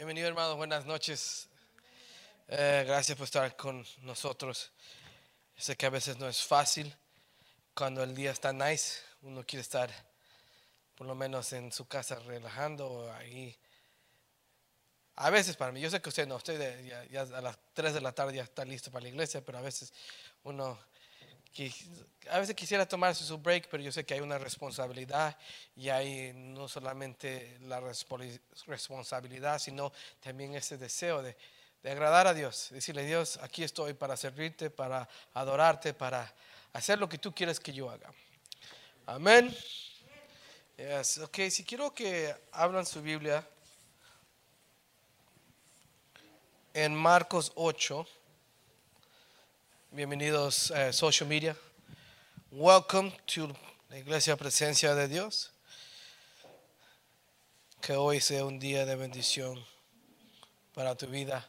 Bienvenido hermano, buenas noches. Eh, gracias por estar con nosotros. Sé que a veces no es fácil cuando el día está nice, uno quiere estar por lo menos en su casa relajando ahí. A veces para mí, yo sé que usted no, usted ya a las 3 de la tarde ya está listo para la iglesia, pero a veces uno a veces quisiera tomarse su break, pero yo sé que hay una responsabilidad y hay no solamente la responsabilidad, sino también ese deseo de, agradar a Dios. Decirle, Dios, aquí estoy para servirte, para adorarte, para hacer lo que tú quieres que yo haga. Amén. Ok, si quiero que hablan su Biblia en Marcos 8. Bienvenidos a social media. Welcome to la Iglesia Presencia de Dios. Que hoy sea un día de bendición para tu vida.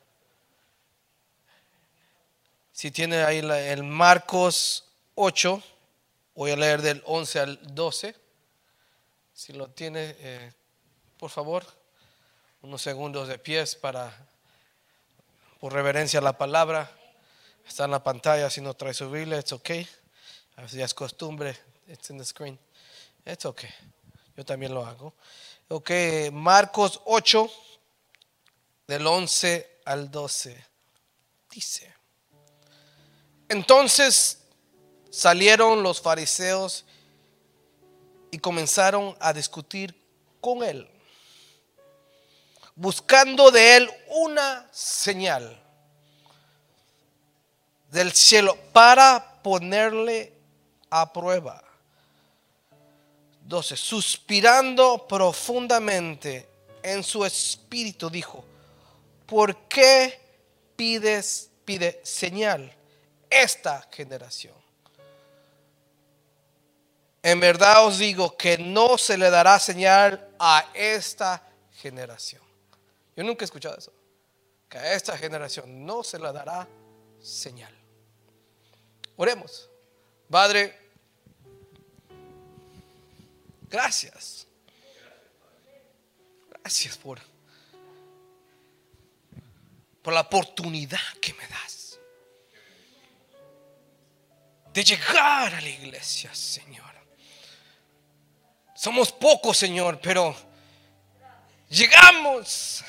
Si tiene ahí el Marcos 8, voy a leer del 11 al 12. Si lo tiene, eh, por favor, unos segundos de pies para, por reverencia a la palabra. Está en la pantalla, si no trae su Biblia, it's okay. A veces ya es costumbre, it's in the screen. It's okay. Yo también lo hago. Ok, Marcos 8, del 11 al 12. Dice, entonces salieron los fariseos y comenzaron a discutir con él, buscando de él una señal del cielo para ponerle a prueba. 12. Suspirando profundamente en su espíritu, dijo, ¿por qué pides, pide señal esta generación? En verdad os digo que no se le dará señal a esta generación. Yo nunca he escuchado eso. Que a esta generación no se le dará señal. Oremos. Padre, gracias. Gracias por, por la oportunidad que me das de llegar a la iglesia, Señor. Somos pocos, Señor, pero llegamos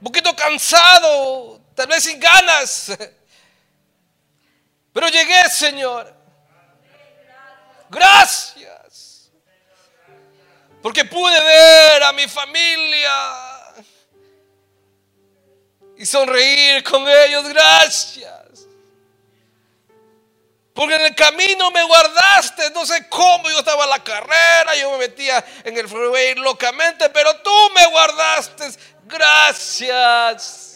un poquito cansado, tal vez sin ganas pero llegué, Señor. Gracias. Porque pude ver a mi familia y sonreír con ellos. Gracias. Porque en el camino me guardaste. No sé cómo yo estaba en la carrera. Yo me metía en el freeway locamente. Pero tú me guardaste. Gracias.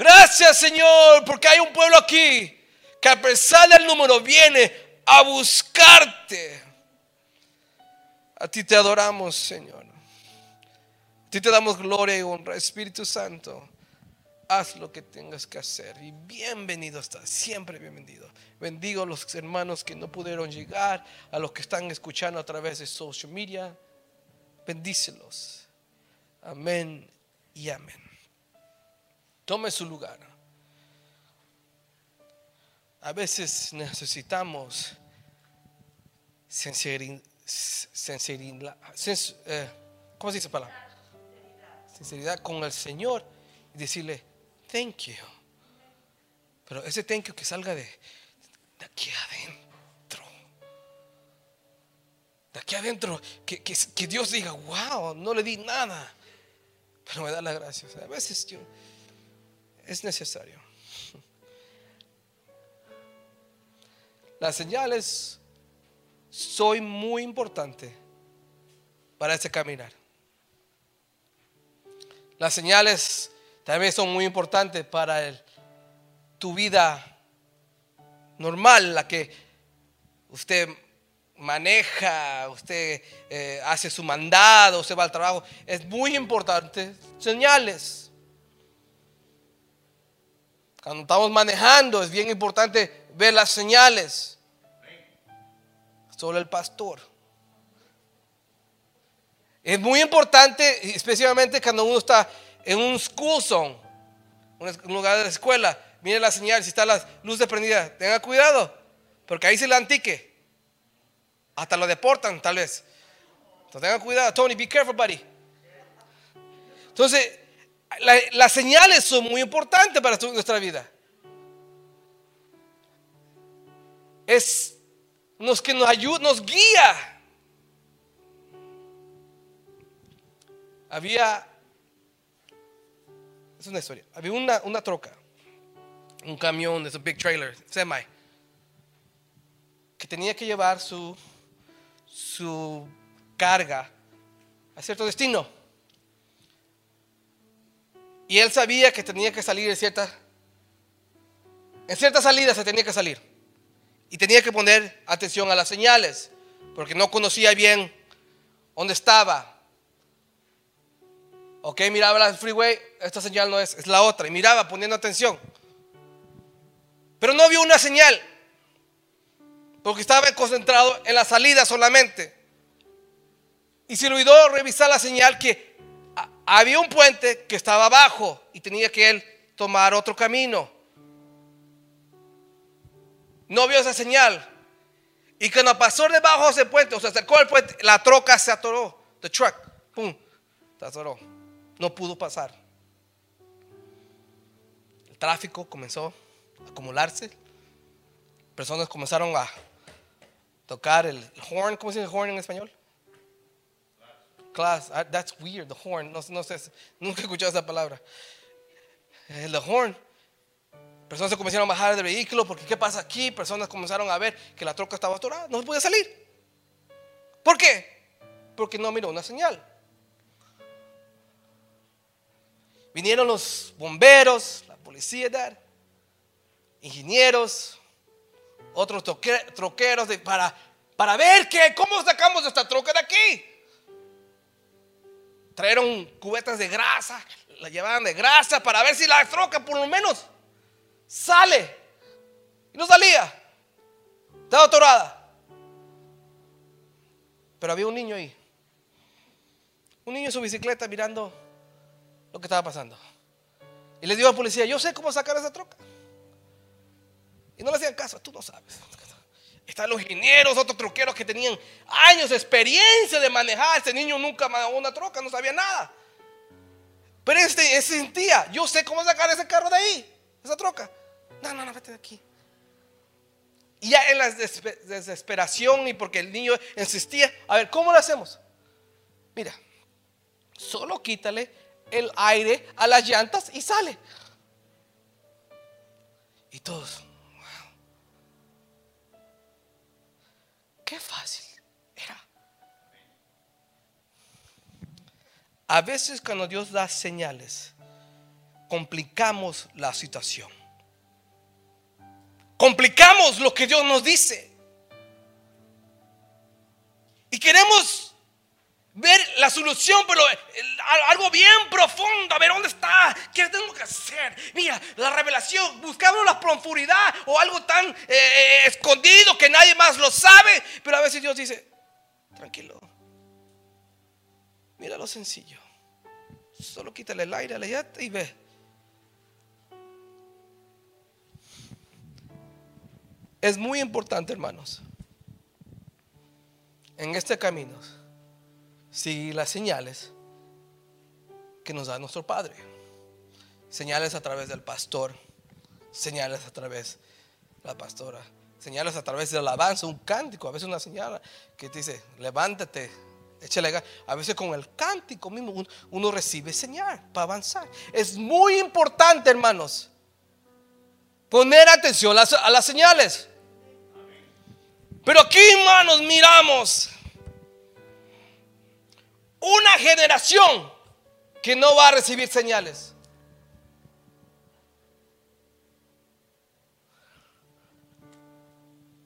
Gracias Señor, porque hay un pueblo aquí que a pesar del número viene a buscarte. A ti te adoramos, Señor. A ti te damos gloria y honra, Espíritu Santo. Haz lo que tengas que hacer. Y bienvenido estás, siempre bienvenido. Bendigo a los hermanos que no pudieron llegar, a los que están escuchando a través de social media. Bendícelos. Amén y amén. Tome su lugar. A veces necesitamos sinceridad, eh, ¿cómo se dice palabra? Sinceridad con el Señor y decirle, thank you. Pero ese thank you que salga de, de aquí adentro. De aquí adentro, que, Dios diga, wow, no le di nada, pero me da las gracias. A veces yo es necesario. Las señales son muy importante para este caminar. Las señales también son muy importantes para tu vida normal, la que usted maneja, usted eh, hace su mandado, usted va al trabajo. Es muy importante. Señales. Cuando estamos manejando es bien importante ver las señales. Solo el pastor. Es muy importante, especialmente cuando uno está en un school zone, un lugar de escuela. Mire la señal, si está la luz prendida, tenga cuidado, porque ahí se le antique. Hasta lo deportan, tal vez. Entonces tengan cuidado. Tony, be careful, buddy. Entonces, las señales son muy importantes para nuestra vida. Es los que nos ayuda, nos guía. Había, es una historia, había una, una troca, un camión, es un big trailer, semi, que tenía que llevar su, su carga a cierto destino. Y él sabía que tenía que salir en cierta, en cierta salida se tenía que salir. Y tenía que poner atención a las señales, porque no conocía bien dónde estaba. Ok, miraba la freeway, esta señal no es, es la otra. Y miraba poniendo atención. Pero no vio una señal, porque estaba concentrado en la salida solamente. Y se olvidó revisar la señal que había un puente que estaba abajo y tenía que él tomar otro camino. No vio esa señal. Y cuando pasó debajo de ese puente, o se acercó al puente, la troca se atoró. The truck, pum, se atoró. No pudo pasar. El tráfico comenzó a acumularse. Personas comenzaron a tocar el horn. ¿Cómo se dice horn en español? Class. that's weird, the horn. No, sé, nunca he escuchado esa palabra. El horn. Personas se comenzaron a bajar del vehículo porque ¿qué pasa aquí? Personas comenzaron a ver que la troca estaba atorada, no se podía salir. ¿Por qué? Porque no miró una señal. Vinieron los bomberos, la policía, ingenieros, otros troqueros para, para ver que, cómo sacamos esta troca de aquí trajeron cubetas de grasa, la llevaban de grasa para ver si la troca por lo menos sale. Y no salía. Estaba atorada. Pero había un niño ahí. Un niño en su bicicleta mirando lo que estaba pasando. Y le dijo a la policía, yo sé cómo sacar esa troca. Y no le hacían caso, tú no sabes. Están los ingenieros, otros troqueros que tenían años de experiencia de manejar. Este niño nunca manejó una troca, no sabía nada. Pero este, sentía, yo sé cómo sacar ese carro de ahí, esa troca. No, no, no, vete de aquí. Y ya en la desesperación y porque el niño insistía, a ver, ¿cómo lo hacemos? Mira, solo quítale el aire a las llantas y sale. Y todos, Qué fácil era. A veces cuando Dios da señales, complicamos la situación. Complicamos lo que Dios nos dice. Y queremos ver la solución, pero algo bien profundo, a ver dónde está, qué tengo que hacer. Mira, la revelación, buscamos la profundidad o algo tan eh, eh, escondido que nadie más lo sabe, pero a veces Dios dice, tranquilo, mira lo sencillo, solo quítale el aire a la y ve. Es muy importante, hermanos, en este camino seguir las señales que nos da nuestro Padre. Señales a través del pastor, señales a través de la pastora, señales a través del alabanza, un cántico, a veces una señal que te dice, levántate, échale A veces con el cántico mismo uno, recibe señal para avanzar. Es muy importante, hermanos, poner atención a las señales. Pero aquí, hermanos, miramos una generación que no va a recibir señales.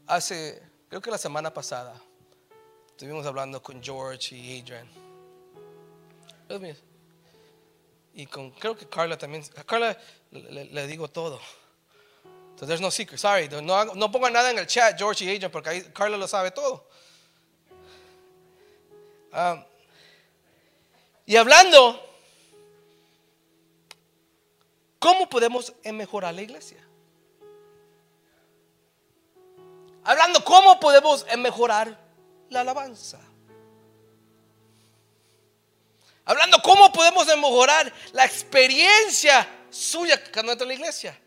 Hace, creo que la semana pasada, estuvimos hablando con George y Adrian. Y con, creo que Carla también. A Carla le, digo todo. So there's no secret. Sorry, no, no pongan nada en el chat, George y Adrian, porque ahí Carla lo sabe todo. Um, Y hablando, ¿cómo podemos mejorar la iglesia? Hablando, ¿cómo podemos mejorar la alabanza? Hablando, ¿cómo podemos mejorar la experiencia suya cuando entra a la iglesia?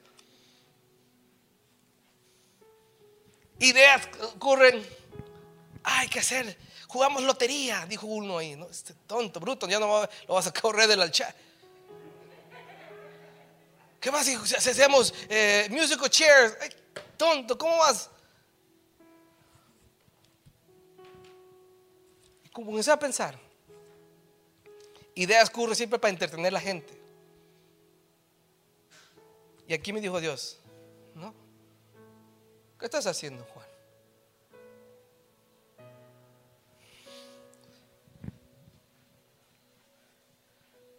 Ideas ocurren. Hay que hacer. Jugamos lotería, dijo uno ahí. ¿no? Este tonto, bruto, ya no lo vas a correr del chat. ¿Qué más si hacemos eh, musical chairs? tonto, ¿cómo vas? comencé a pensar. Ideas ocurren siempre para entretener a la gente. Y aquí me dijo Dios, ¿no? ¿Qué estás haciendo, Juan?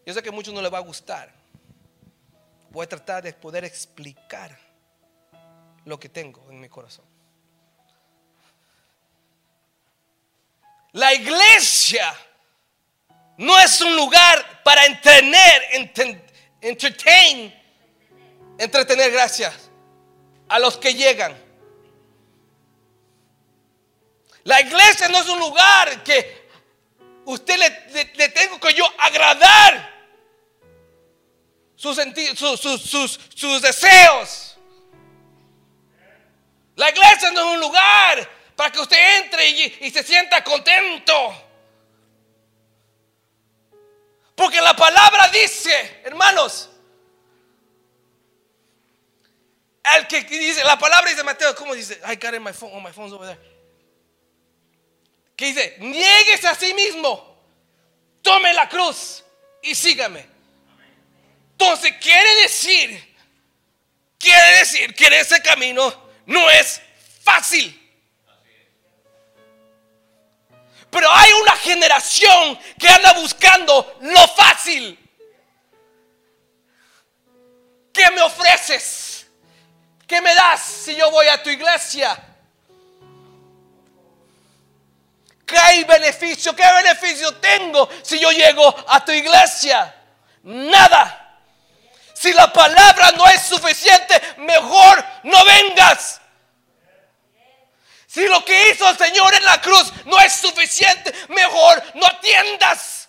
Yo sé que a muchos no les va a gustar. Voy a tratar de poder explicar lo que tengo en mi corazón. La iglesia no es un lugar para entretener, entertain, entretener gracias a los que llegan. La iglesia no es un lugar que usted le, tengo que yo agradar sus, sus, sus deseos. La iglesia no es un lugar para que usted entre y, se sienta contento. Porque la palabra dice, hermanos, el que dice, la palabra dice Mateo, ¿cómo dice? I got my phone, oh, my phone's over there. Que dice, nieguese a sí mismo, tome la cruz y sígame. Entonces quiere decir, quiere decir que ese camino no es fácil. Pero hay una generación que anda buscando lo fácil. ¿Qué me ofreces? ¿Qué me das si yo voy a tu iglesia? ¿Qué beneficio? ¿Qué beneficio tengo si yo llego a tu iglesia? Nada. Si la palabra no es suficiente, mejor no vengas. Si lo que hizo el Señor en la cruz no es suficiente, mejor no atiendas.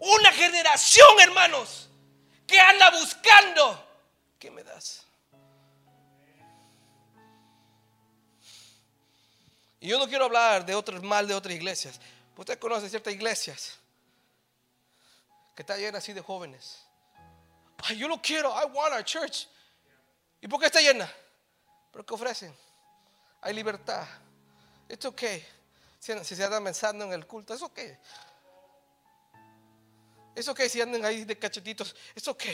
Una generación, hermanos, que anda buscando. ¿Qué me das? Y yo no quiero hablar de otros mal de otras iglesias. Usted conoce ciertas iglesias que está llena así de jóvenes. Ay, yo lo quiero. I want our church. ¿Y por qué está llena? ¿Pero qué ofrecen? Hay libertad. Es ok. Si, se andan pensando en el culto, es ok. Es ok si andan ahí de cachetitos, es ok.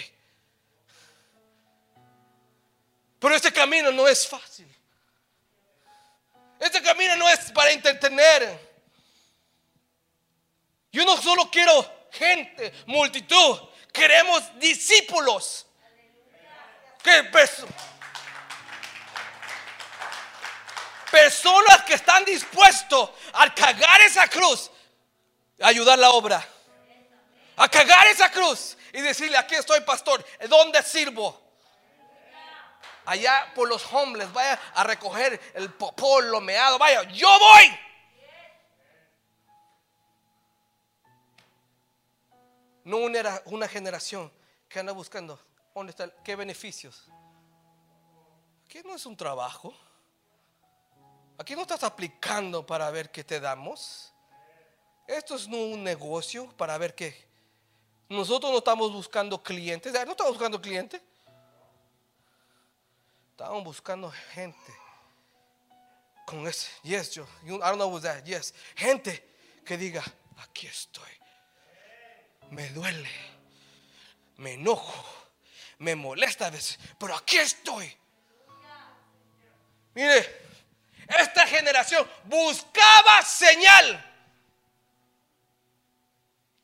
Pero este camino no es fácil. Este camino no es para entretener. Yo no solo quiero gente, multitud. Queremos discípulos. Que Personas que están dispuestos a cagar esa cruz, a ayudar la obra. A cagar esa cruz y decirle, aquí estoy pastor, ¿dónde sirvo? Allá por los hombres, vaya a recoger el popó, lo meado, vaya, yo voy. No una, una generación que anda buscando, ¿dónde está? ¿Qué beneficios? Aquí no es un trabajo. Aquí no estás aplicando para ver qué te damos. Esto es no un negocio para ver qué. Nosotros no estamos buscando clientes. No estamos buscando clientes. Estamos buscando gente. Con ese, yes, yo, I don't know what that, yes. Gente que diga, aquí estoy. Me duele, me enojo, me molesta a veces, pero aquí estoy. Mire, esta generación buscaba señal.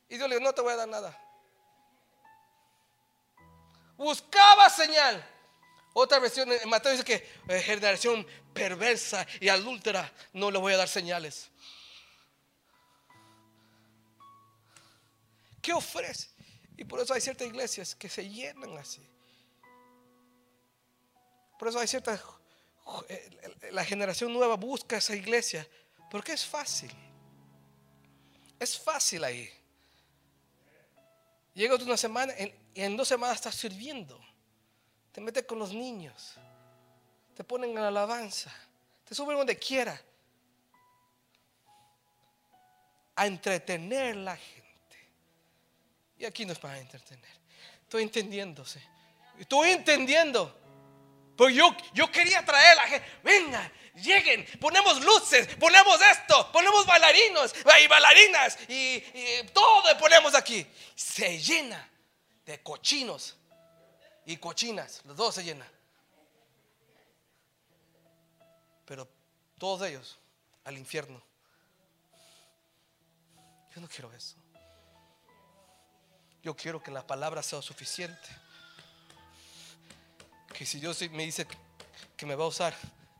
Y Dios le dijo, no te voy a dar nada. Buscaba señal. Otra versión en Mateo dice que eh, generación perversa y adúltera no le voy a dar señales. ¿Qué ofrece? Y por eso hay ciertas iglesias que se llenan así. Por eso hay ciertas... Eh, la generación nueva busca esa iglesia porque es fácil. Es fácil ahí. Llegas una semana y en dos semanas estás sirviendo. Te metes con los niños. Te ponen en la alabanza. Te suben donde quiera. A entretener la gente. Y aquí no es para entretener. Estoy entendiéndose. Estoy entendiendo. Pero yo, yo quería traer a la gente. Venga, lleguen, ponemos luces, ponemos esto, ponemos bailarinos y bailarinas y, y todo ponemos aquí. Se llena de cochinos y cochinas. Los dos se llenan. Pero todos ellos al infierno. Yo no quiero eso. Yo quiero que la palabra sea suficiente. Que si Dios me dice que me va a usar,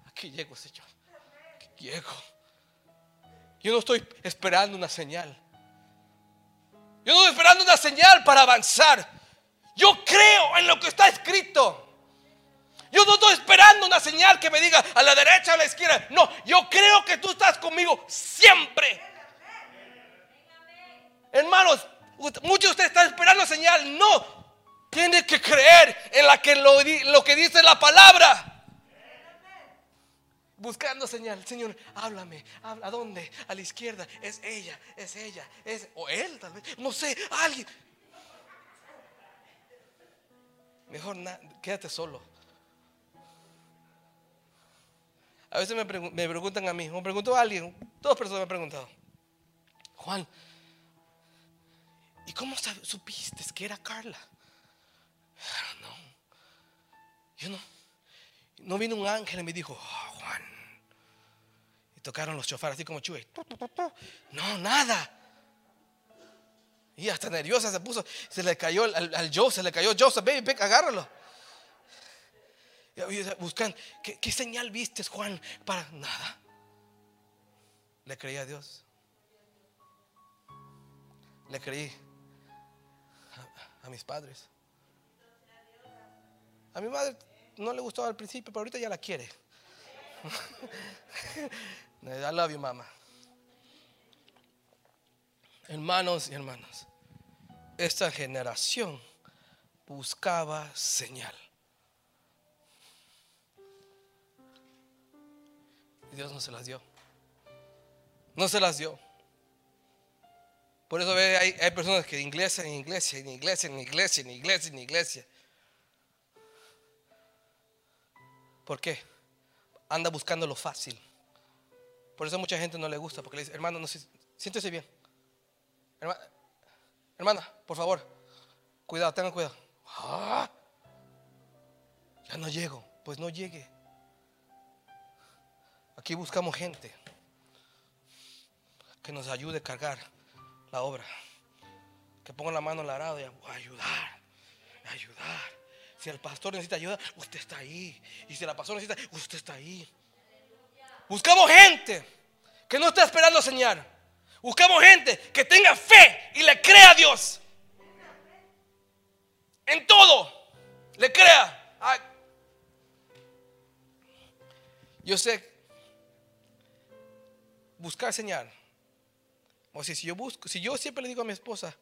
aquí llego, Señor. Aquí llego. Yo no estoy esperando una señal. Yo no estoy esperando una señal para avanzar. Yo creo en lo que está escrito. Yo no estoy esperando una señal que me diga a la derecha o a la izquierda. No, yo creo que tú estás conmigo siempre. Hermanos, Muchos de ustedes están esperando señal. No. Tiene que creer en lo, que dice la palabra. Buscando señal, Señor, háblame, ¿a dónde? A la izquierda, es ella, es ella, es o él tal vez, no sé, alguien. Mejor quédate solo. A veces me, me, preguntan a mí, me preguntó a alguien, dos personas me han preguntado, Juan, ¿Y cómo supiste que era Carla? No. Yo no. No vino un ángel y me dijo, oh, Juan. Y tocaron los chofares así como chuy. No, nada. Y hasta nerviosa se puso. Se le cayó al, al Joe, se le cayó Joseph, baby, agárralo. Y buscan, ¿qué, ¿qué señal viste, Juan? Para nada. Le creí a Dios. Le creí a mis padres. A mi madre no le gustó al principio, pero ahorita ya la quiere. I love you, mamá. Hermanos y hermanas, esta generación buscaba señal. Y Dios no se las dio. No se las dio. Por eso hay, hay personas que iglesia en iglesia, en iglesia, en iglesia, en iglesia, en iglesia. ¿Por qué? Anda buscando lo fácil. Por eso mucha gente no le gusta, porque le dice, hermano, no, siéntese bien. Hermana, por favor, cuidado, tengan cuidado. Ah, ya no llego, pues no llegue. Aquí buscamos gente que nos ayude a cargar obra. Que ponga la mano en la arado y ayudar, ayudar. Si el pastor necesita ayuda, usted está ahí. Y si la pastora necesita, usted está ahí. Buscamos gente que no está esperando señal. Buscamos gente que tenga fe y le crea a Dios. En todo. Le crea. Yo sé buscar señal o si, si yo busco, si yo siempre le digo a mi esposa,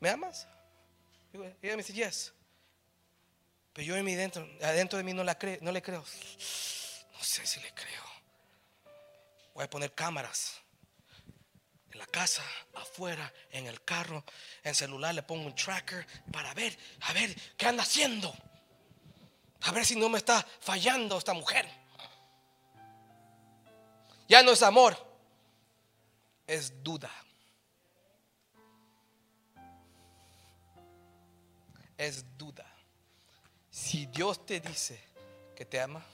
¿me amas? ella me dice, yes. Pero yo en mi dentro, adentro de mí no, la no le creo. No sé si le creo. Voy a poner cámaras en la casa, afuera, en el carro, en celular le pongo un tracker para ver, a ver qué anda haciendo. A ver si no me está fallando esta mujer. Ya no es amor, es duda. Es duda. Si Dios te dice que te ama,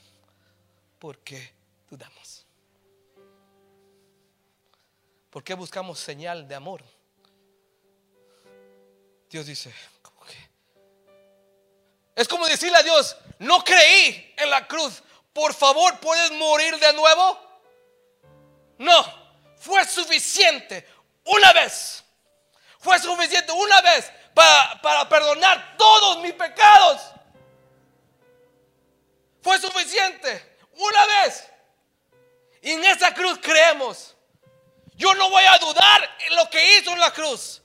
¿por qué dudamos? ¿Por qué buscamos señal de amor? Dios dice, ¿cómo que? Es como decirle a Dios, no creí en la cruz, por favor, ¿puedes morir de nuevo? No fue suficiente una vez. Fue suficiente una vez para, para perdonar todos mis pecados. Fue suficiente una vez. Y en esa cruz creemos. Yo no voy a dudar en lo que hizo en la cruz.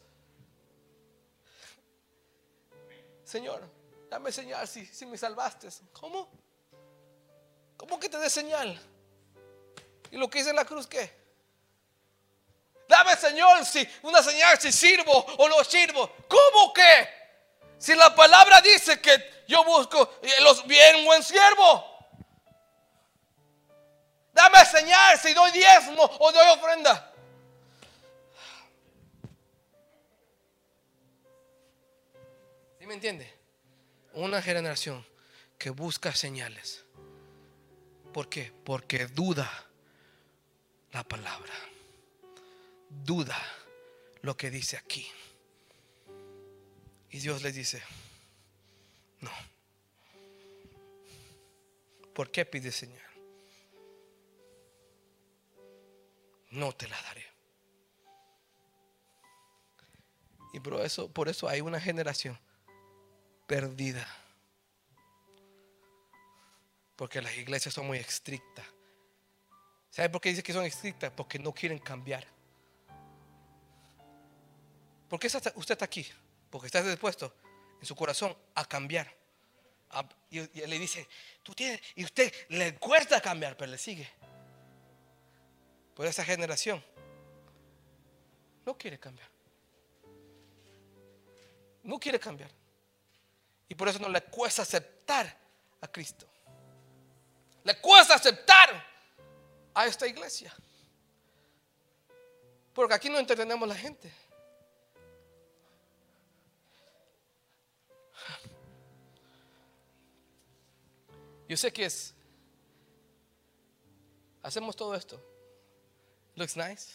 Señor, dame señal si, si me salvaste. ¿Cómo? ¿Cómo que te dé señal? ¿Y lo que hice en la cruz qué? Dame Señor si una señal si sirvo o no sirvo. ¿Cómo que? Si la palabra dice que yo busco los bien buen siervo. Dame señal si doy diezmo o doy ofrenda. ¿Sí me entiende? Una generación que busca señales. ¿Por qué? Porque duda la palabra. Duda lo que dice aquí. Y Dios le dice, no. ¿Por qué pide señal? No te la daré. Y por eso, por eso hay una generación perdida. Porque las iglesias son muy estrictas. ¿Sabe por qué dice que son estrictas? Porque no quieren cambiar. ¿Por qué usted está aquí? Porque está dispuesto en su corazón a cambiar. y, le dice, tú tienes, y usted le cuesta cambiar, pero le sigue. Por esa generación no quiere cambiar. No quiere cambiar. Y por eso no le cuesta aceptar a Cristo. Le cuesta aceptar a esta iglesia. Porque aquí no entendemos la gente. Yo sé que es. Hacemos todo esto. Looks nice.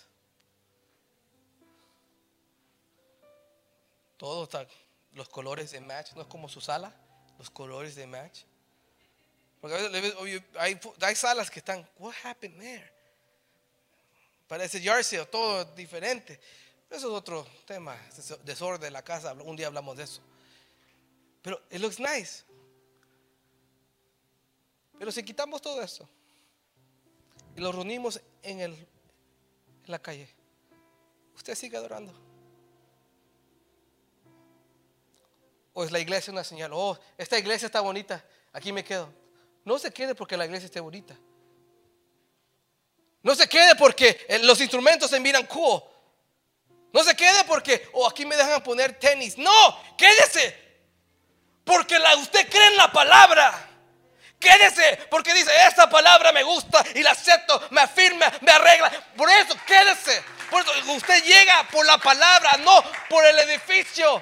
Todo está. Los colores de match. No es como su sala. Los colores de match. Porque a veces hay, hay salas que están, what happened there? Parece jersey todo diferente. Eso es otro tema, desorden de la casa. Un día hablamos de eso. Pero it looks nice. Pero si quitamos todo eso y lo reunimos en, el, en la calle, usted sigue adorando. O es la iglesia una señal, oh, esta iglesia está bonita, aquí me quedo. No se quede porque la iglesia esté bonita. No se quede porque eh, los instrumentos se miran cool. No se quede porque, oh, aquí me dejan poner tenis. No, quédese. Porque la, usted cree en la palabra. Quédese porque dice, esta palabra me gusta y la acepto, me afirma, me arregla. Por eso, quédese. Por eso usted llega por la palabra, no por el edificio.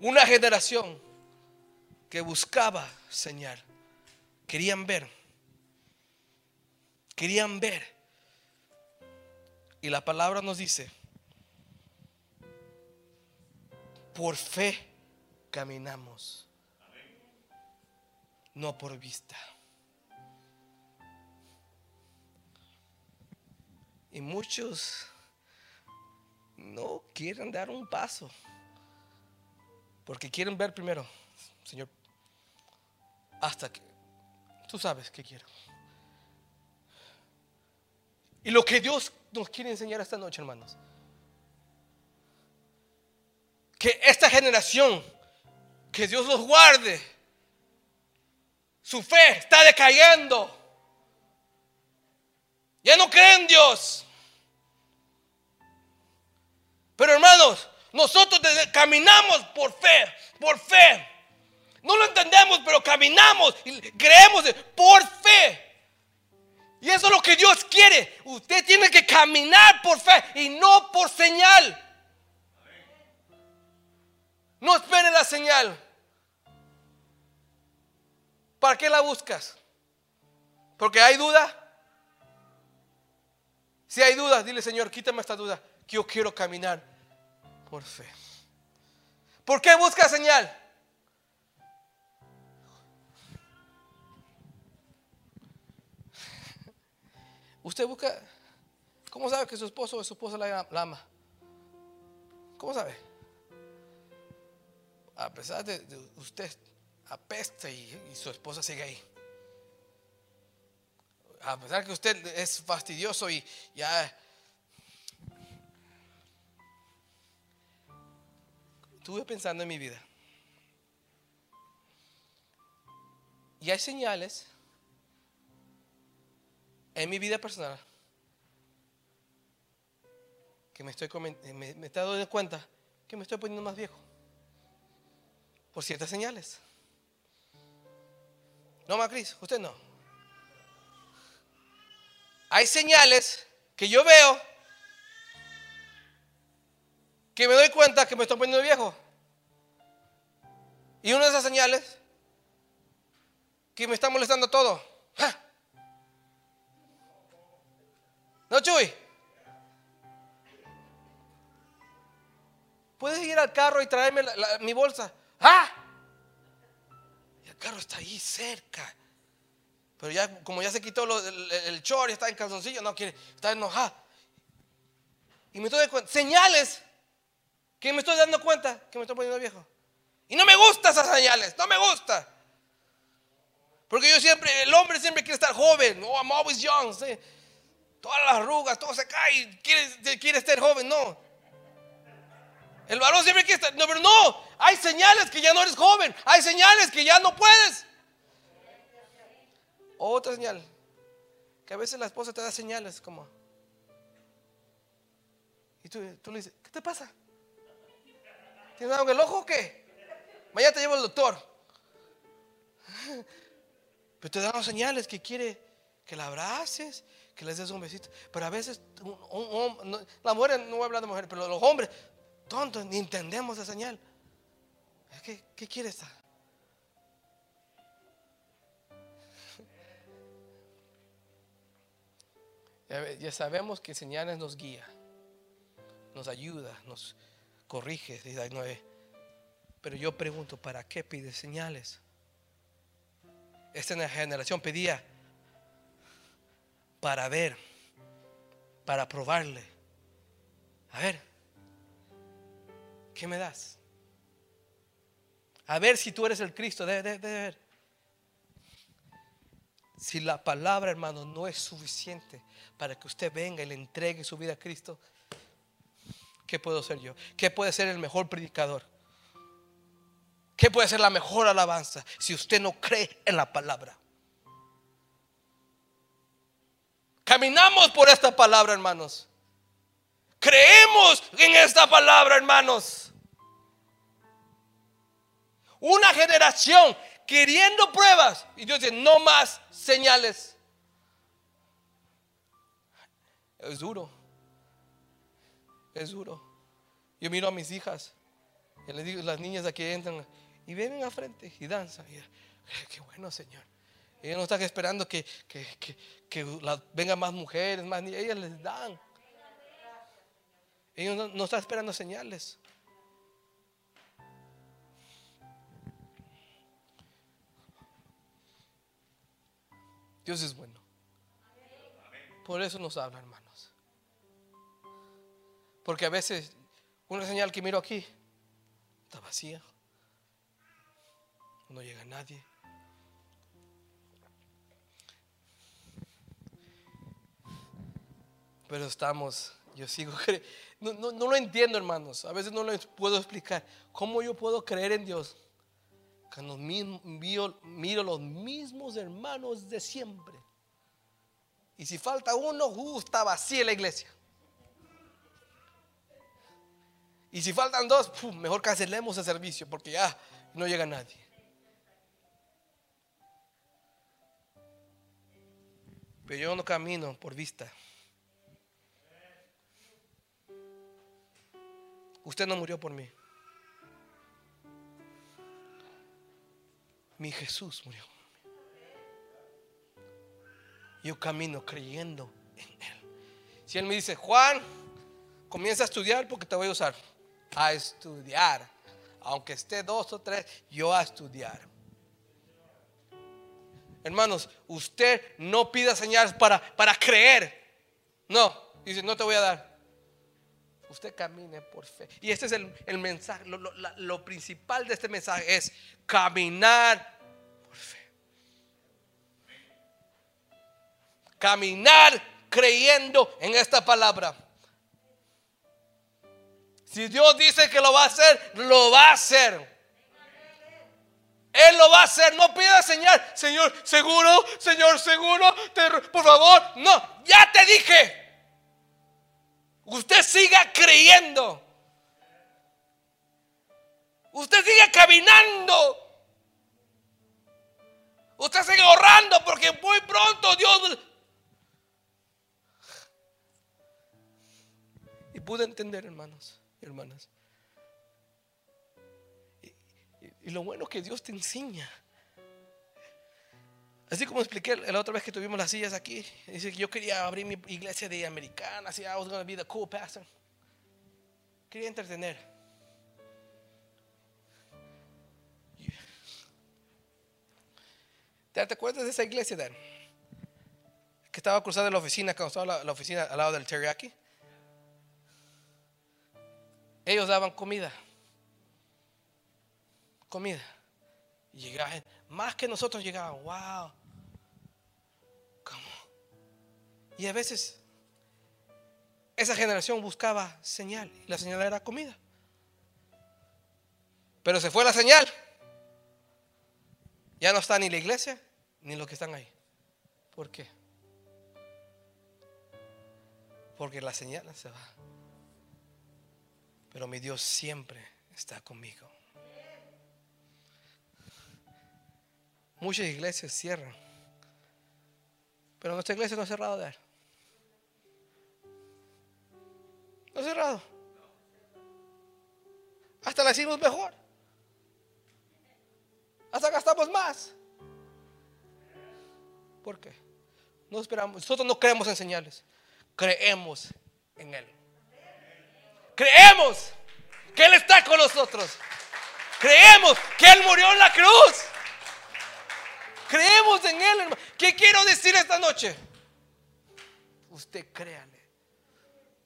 Una generación que buscaba señal. Querían ver. Querían ver. Y la palabra nos dice, por fe caminamos, no por vista. Y muchos no quieren dar un paso. Porque quieren ver primero, Señor, hasta que tú sabes que quiero. Y lo que Dios nos quiere enseñar esta noche, hermanos, que esta generación, que Dios los guarde, su fe está decayendo. Ya no creen en Dios. Pero hermanos, nosotros caminamos por fe, por fe. No lo entendemos, pero caminamos y creemos por fe. Y eso es lo que Dios quiere. Usted tiene que caminar por fe y no por señal. No espere la señal. ¿Para qué la buscas? Porque hay duda. Si hay duda, dile Señor, quítame esta duda. Que yo quiero caminar por fe. ¿Por qué busca señal? Usted busca ¿Cómo sabe que su esposo o su esposa la, la ama? ¿Cómo sabe? A pesar de usted apesta y, y su esposa sigue ahí. A pesar que usted es fastidioso y ya estuve pensando en mi vida. Y hay señales en mi vida personal que me estoy me, me estoy dando cuenta que me estoy poniendo más viejo por ciertas señales. No, Macris, usted no. Hay señales que yo veo que me doy cuenta que me estoy poniendo viejo. Y una de esas señales que me está molestando todo. ¿No, Chuy? Puedes ir al carro y traerme mi bolsa. ¡Ah! Y carro está ahí cerca. Pero ya, como ya se quitó el, el short, ya está en calzoncillo, no quiere, está enojada. Y me estoy dando cuenta, señales que me estoy dando cuenta que me estoy poniendo viejo. Y no me gustan esas señales, no me gusta. Porque yo siempre, el hombre siempre quiere estar joven. Oh, I'm always young. Todas las arrugas, todo se cae. Quiere, quiere estar joven, no. El varón siempre quiere estar. No, pero no. Hay señales que ya no eres joven. Hay señales que ya no puedes. Otra señal. Que a veces la esposa te da señales como. Y tú, tú le dices, ¿qué te pasa? ¿Tienes algo en el ojo o qué? Mañana te llevo al doctor. Pero te dan señales que quiere que la abraces, que les des un besito. Pero a veces, un, un la mujer, no voy a hablar de mujeres, pero los hombres, tontos, ni entendemos esa señal. ¿Qué, quiere esta? Ya, sabemos que señales nos guía, nos ayuda, nos corrige, dice Isaías 9. Pero yo pregunto, ¿para qué pide señales? Esta generación pedía para ver, para probarle. A ver, ¿qué me das? A ver si tú eres el Cristo. De, de- de ver. Si la palabra, hermano, no es suficiente para que usted venga y le entregue su vida a Cristo, ¿qué puedo ser yo? ¿Qué puede ser el mejor predicador? ¿Qué puede ser la mejor alabanza si usted no cree en la palabra? Caminamos por esta palabra, hermanos. Creemos en esta palabra, hermanos. Una generación queriendo pruebas. Y Dios dice, no más señales. Es duro. Es duro. Yo miro a mis hijas. Y les digo, las niñas aquí entran y vienen a frente y danzan. Y, qué bueno, Señor. Ellos no están esperando que, que, que, que la- vengan más mujeres, más niñas. Ellas les dan. Ellos no, están esperando señales. Dios es bueno. Por eso nos habla, hermanos. Porque a veces una señal que miro aquí está vacía. No llega nadie. Pero estamos, yo sigo cre- no, no, no lo entiendo, hermanos. A veces no lo puedo explicar. ¿Cómo yo puedo creer en Dios? Cuando miro, miro los mismos hermanos de siempre. Y si falta uno, uh, está vacía la iglesia. Y si faltan dos, pum, mejor cancelemos el servicio porque ya no llega nadie. Pero yo no camino por vista. Usted no murió por mí. Mi Jesús murió. por mí. Yo camino creyendo en Él. Si Él me dice, Juan, comienza a estudiar porque te voy a usar. A estudiar. Aunque esté dos o tres, yo a estudiar. Hermanos, usted no pida señales para, para creer. No. Dice, no te voy a dar. Usted camine por fe. Y este es el, el mensaje. Lo, lo- lo principal de este mensaje es caminar por fe. Caminar creyendo en esta palabra. Si Dios dice que lo va a hacer, lo va a hacer. Él lo va a hacer. No pida señal. Señor, seguro, Señor, seguro. te por favor, no. Ya te dije. Usted siga creyendo. Usted siga caminando. Usted sigue ahorrando porque muy pronto Dios... Y pude entender, hermanos y hermanas. Y, lo bueno que Dios te enseña. Así como expliqué la otra vez que tuvimos las sillas aquí, dice que yo quería abrir mi iglesia de americana, así I was going to be the cool pastor. Quería entretener. ¿Te acuerdas de esa iglesia, Dan? Que estaba cruzada la oficina, cuando estaba la, la oficina al lado del teriyaki. Ellos daban comida. Comida. Y llegaban, más que nosotros llegaban, wow. ¿Cómo? Y a veces esa generación buscaba señal. Y la señal era comida. Pero se fue la señal. Ya no está ni la iglesia ni los que están ahí. ¿Por qué? Porque la señal se va. Pero mi Dios siempre está conmigo. Muchas iglesias cierran. Pero nuestra iglesia no ha cerrado de él. No ha cerrado. Hasta la hicimos mejor. Hasta gastamos más. ¿Por qué? No esperamos. Nosotros no creemos en señales. Creemos en Él. Creemos que Él está con nosotros. Creemos que Él murió en la cruz. Creemos en Él, hermano. ¿Qué quiero decir esta noche? Usted créale.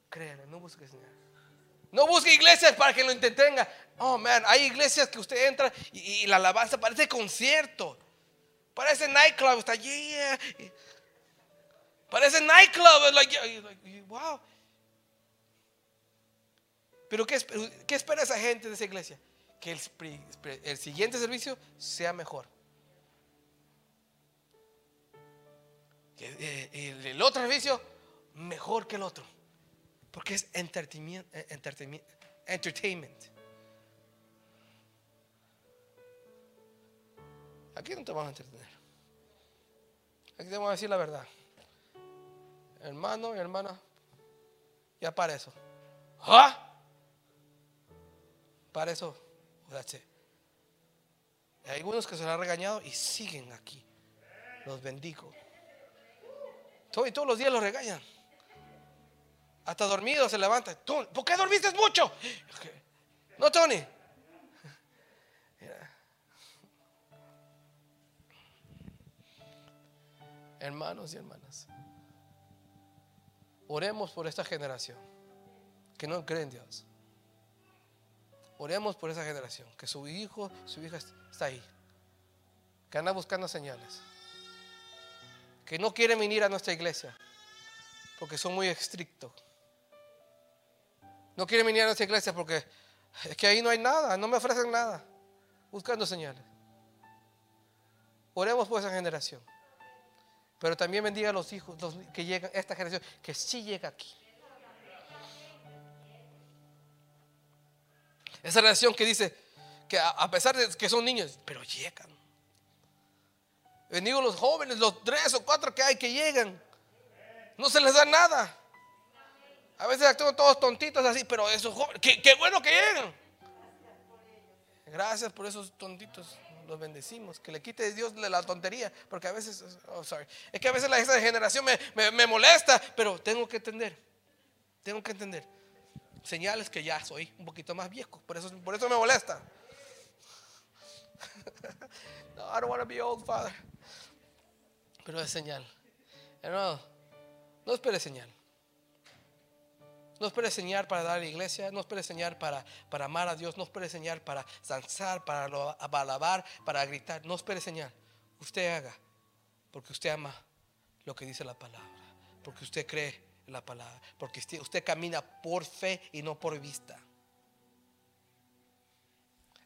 Créale, no busque señal. No busque iglesias para que lo entretenga. Oh, man, hay iglesias que usted entra y, la alabanza parece concierto. Parece nightclub. Está, yeah. Parece nightclub. Like, like, wow. Pero ¿qué, qué espera esa gente de esa iglesia? Que el siguiente servicio sea mejor. El, el otro servicio mejor que el otro. Porque es entretenimiento, eh, entretenimiento, entertainment. Aquí no te vamos a entretener. Aquí te vamos a decir la verdad. Hermano y hermana, ya para eso. ¿Ah? Para eso. Hay algunos que se lo han regañado y siguen aquí. Los bendigo. Todo- todos los días los regañan. Hasta dormido se levanta. Tú, ¿Por qué dormiste mucho? No, Tony. Hermanos y hermanas, oremos por esta generación que no cree en Dios. Oremos por esa generación, que su hijo, su hija está ahí, que anda buscando señales, que no quiere venir a nuestra iglesia porque son muy estrictos. No quieren venir a nuestra iglesia porque es que ahí no hay nada, no me ofrecen nada, buscando señales. Oremos por esa generación. Pero también bendiga a los hijos que llegan, esta generación, que sí llega aquí. Esa generación que dice que a pesar de que son niños, pero llegan. Bendigo los jóvenes, los tres o cuatro que hay que llegan. No se les da nada. A veces actúan todos tontitos así, pero esos jóvenes, qué, bueno que llegan. Gracias por esos tontitos. Los bendecimos. Que le quite Dios la tontería. Porque a veces, oh, sorry. Es que a veces la generación me, me- me molesta. Pero tengo que entender. Tengo que entender. Señales que ya soy un poquito más viejo. Por eso, por eso me molesta. no, I don't want to be old, Father. Pero es señal. Hermano, no espere señal. No espere señal para dar a la iglesia, no espere señal para, para amar a Dios, no espere señal para danzar, para, para alabar, para gritar. No espere señal. Usted haga, porque usted ama lo que dice la palabra, porque usted cree en la palabra, porque usted camina por fe y no por vista.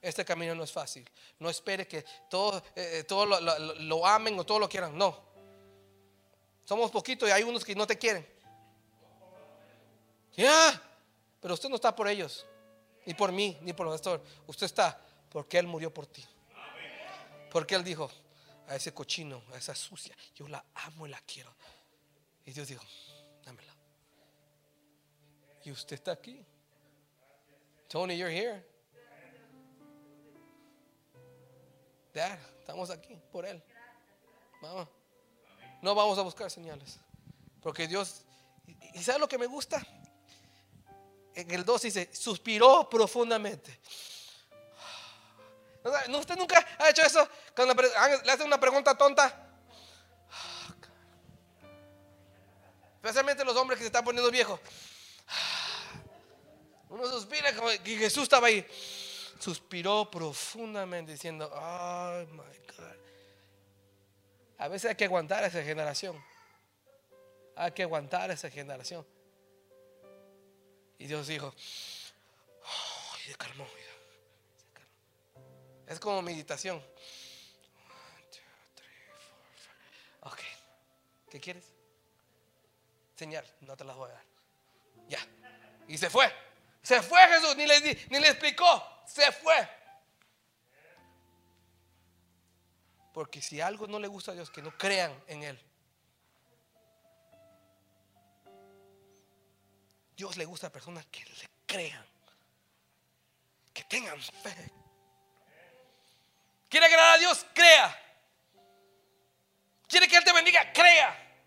Este camino no es fácil. No espere que todos eh, todo lo, lo- lo amen o todo lo quieran. No. Somos poquitos y hay unos que no te quieren. Ya. Pero usted no está por ellos. Ni por mí, ni por el pastor. Usted está porque Él murió por ti. Porque Él dijo a ese cochino, a esa sucia, yo la amo y la quiero. Y Dios dijo, dámela. Y usted está aquí. Tony, you're here. Estamos aquí por Él. Vamos. No vamos a buscar señales. Porque Dios, ¿y sabe lo que me gusta? En el 2 dice, suspiró profundamente. ¿No sabe- no, ¿Usted nunca ha hecho eso? Cuando le hacen una pregunta tonta. Especialmente los hombres que se están poniendo viejos. Uno suspira como que Jesús estaba ahí. Suspiró profundamente diciendo, oh my God. A veces hay que aguantar a esa generación. Hay que aguantar a esa generación. Y Dios dijo, y se calmó. Es como meditación. Ok. ¿Qué quieres? Señal, no te las voy a dar. Ya. Y se fue. Se fue Jesús, ni le, ni le explicó. Se fue. Porque si algo no le gusta a Dios, que no crean en Él. Dios le gusta a personas que le crean. Que tengan fe. ¿Quiere agradar a Dios? Crea. ¿Quiere que Él te bendiga? Crea.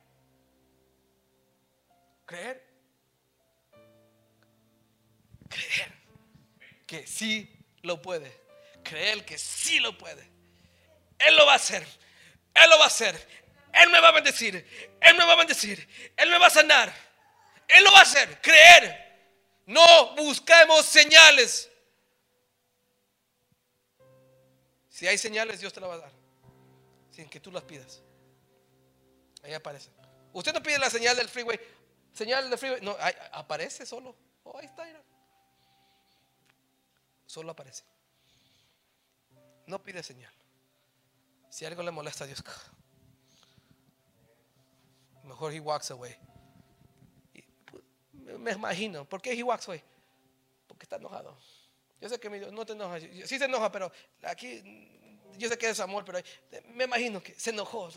Creer. Creer que sí lo puede. Creer que sí lo puede. Él lo va a hacer. Él lo va a hacer. Él me va a bendecir. Él me va a bendecir. Él me va a sanar. Él lo va a hacer. Creer. No busquemos señales. Si hay señales, Dios te la va a dar. Sin que tú las pidas. Ahí aparece. Usted no pide la señal del freeway. Señal del freeway. No, aparece solo. Oh, ahí está. Solo aparece. No pide señal. Si algo le molesta a Dios, mejor he walks away. Pues, me- imagino, ¿por qué he walks away? Porque está enojado. Yo sé que mi Dios no te enoja, sí se enoja, pero aquí yo sé que es amor, pero me imagino que se enojó.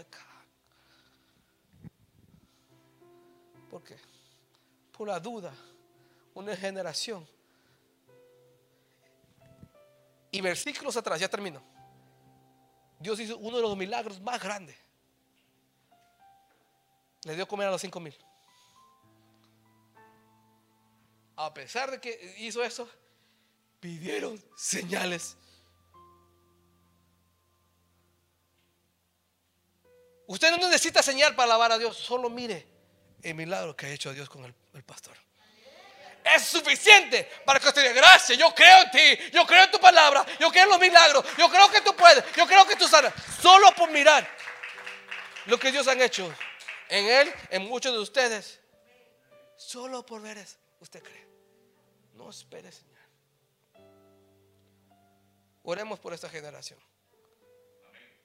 ¿Por qué? Por la duda, una generación. Y versículos atrás, ya termino. Dios hizo uno de los milagros más grandes. Le dio comer a los cinco mil. A pesar de que hizo eso, pidieron señales. Usted no necesita señal para alabar a Dios, solo mire el milagro que ha hecho Dios con el, el pastor. Es suficiente para que usted diga, gracias, yo creo en ti, yo creo en tu palabra, yo creo en los milagros, yo creo que tú puedes, yo creo que tú sanas. Solo por mirar lo que Dios ha hecho en Él, en muchos de ustedes, solo por ver eso, usted cree. No espere, Señor. Oremos por esta generación.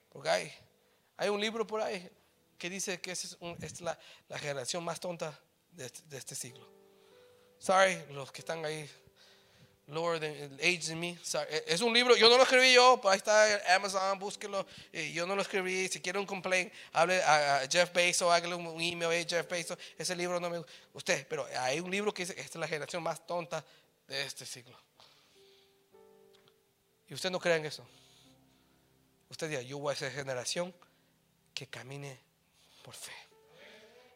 Porque hay, hay un libro por ahí que dice que es, la, generación más tonta de este siglo. Sorry, los que están ahí, lower than age than me. Sorry. Eh, Es un libro, yo no lo escribí yo, pero ahí está Amazon, búsquelo. Yo no lo escribí. Si quiere un complaint, hable a, Jeff Bezos, hágale un, email a Jeff Bezos. Ese libro no me gusta. Usted, pero hay un libro que dice: Esta es la generación más tonta de este siglo. Y usted no cree en eso. Usted diga: Yo voy a ser generación que camine por fe.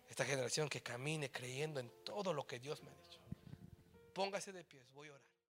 Esta generación que camine creyendo en todo lo que Dios me dicho. Póngase de pies, voy a orar.